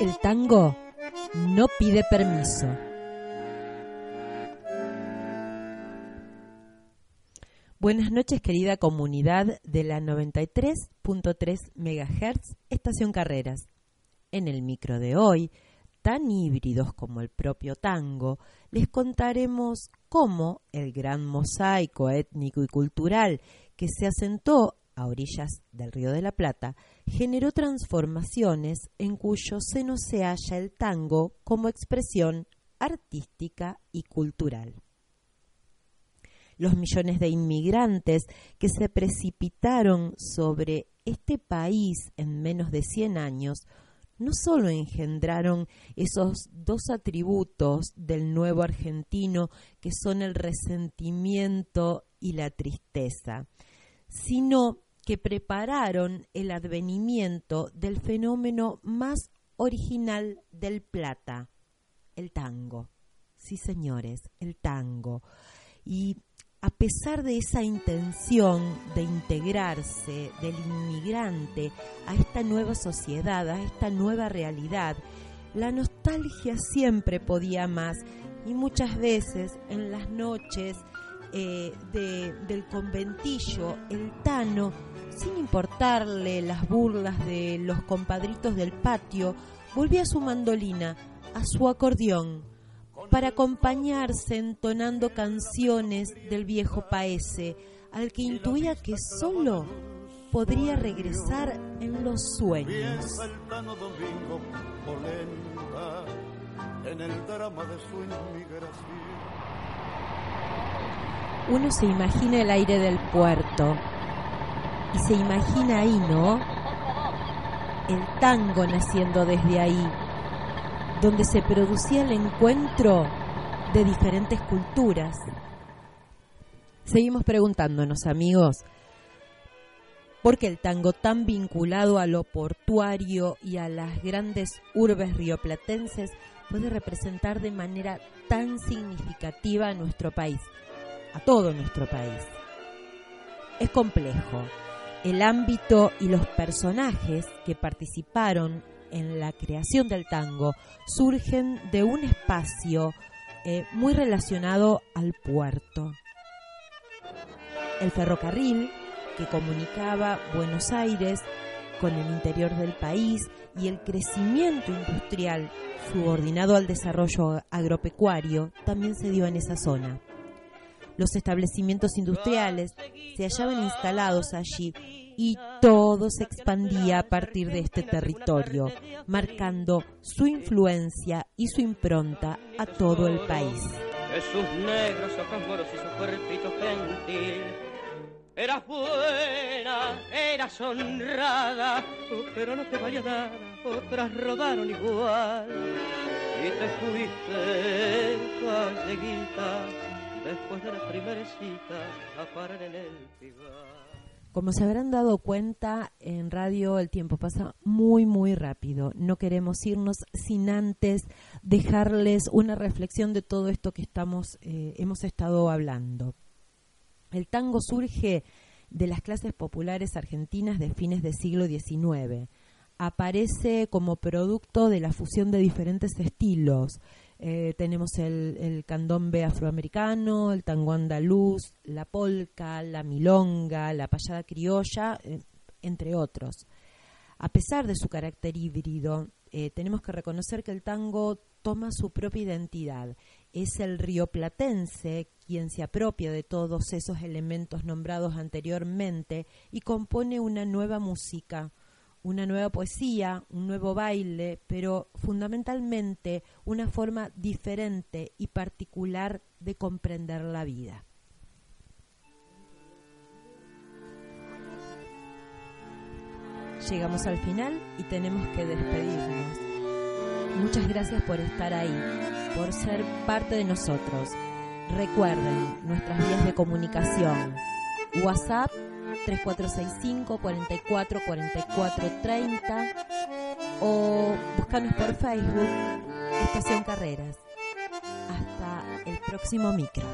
El tango no pide permiso. Buenas noches querida comunidad de la 93.3 MHz Estación Carreras. En el micro de hoy, tan híbridos como el propio tango, les contaremos cómo el gran mosaico étnico y cultural que se asentó a orillas del Río de la Plata, generó transformaciones en cuyo seno se halla el tango como expresión artística y cultural. Los millones de inmigrantes que se precipitaron sobre este país en menos de 100 años no solo engendraron esos dos atributos del nuevo argentino que son el resentimiento y la tristeza, sino que prepararon el advenimiento del fenómeno más original del plata, el tango. Sí, señores, el tango. Y a pesar de esa intención de integrarse del inmigrante a esta nueva sociedad, a esta nueva realidad, la nostalgia siempre podía más y muchas veces en las noches eh, del conventillo, el Tano, sin importarle las burlas de los compadritos del patio, volvía a su mandolina, a su acordeón, para acompañarse entonando canciones del viejo paese, al que intuía que solo podría regresar en los sueños. Uno se imagina el aire del puerto y se imagina ahí, ¿no? El tango naciendo desde ahí, donde se producía el encuentro de diferentes culturas. Seguimos preguntándonos, amigos, ¿por qué el tango tan vinculado a lo portuario y a las grandes urbes rioplatenses puede representar de manera tan significativa a nuestro país? a todo nuestro país. Es complejo. El ámbito y los personajes que participaron en la creación del tango surgen de un espacio eh, muy relacionado al puerto. El ferrocarril que comunicaba Buenos Aires con el interior del país y el crecimiento industrial subordinado al desarrollo agropecuario también se dio en esa zona. Los establecimientos industriales se hallaban instalados allí y todo se expandía a partir de este territorio, marcando su influencia y su impronta a todo el país. negros y Eras buena, eras honrada, pero no te valía nada, otras rodaron igual. Y te fuiste, calleguita, después de la primera cita a en el Como se habrán dado cuenta, en radio el tiempo pasa muy, muy rápido. No queremos irnos sin antes dejarles una reflexión de todo esto que estamos, eh, hemos estado hablando. El tango surge de las clases populares argentinas de fines del siglo XIX. Aparece como producto de la fusión de diferentes estilos, eh, tenemos el, candombe afroamericano, el tango andaluz, la polca, la milonga, la payada criolla, eh, entre otros. A pesar de su carácter híbrido, eh, tenemos que reconocer que el tango toma su propia identidad. Es el rioplatense quien se apropia de todos esos elementos nombrados anteriormente y compone una nueva música, una nueva poesía, un nuevo baile, pero fundamentalmente una forma diferente y particular de comprender la vida. llegamos al final y tenemos que despedirnos. Muchas gracias por estar ahí, por ser parte de nosotros. Recuerden nuestras vías de comunicación. WhatsApp 3465 44 44 30 o buscanos por Facebook Estación Carreras. Hasta el próximo micro.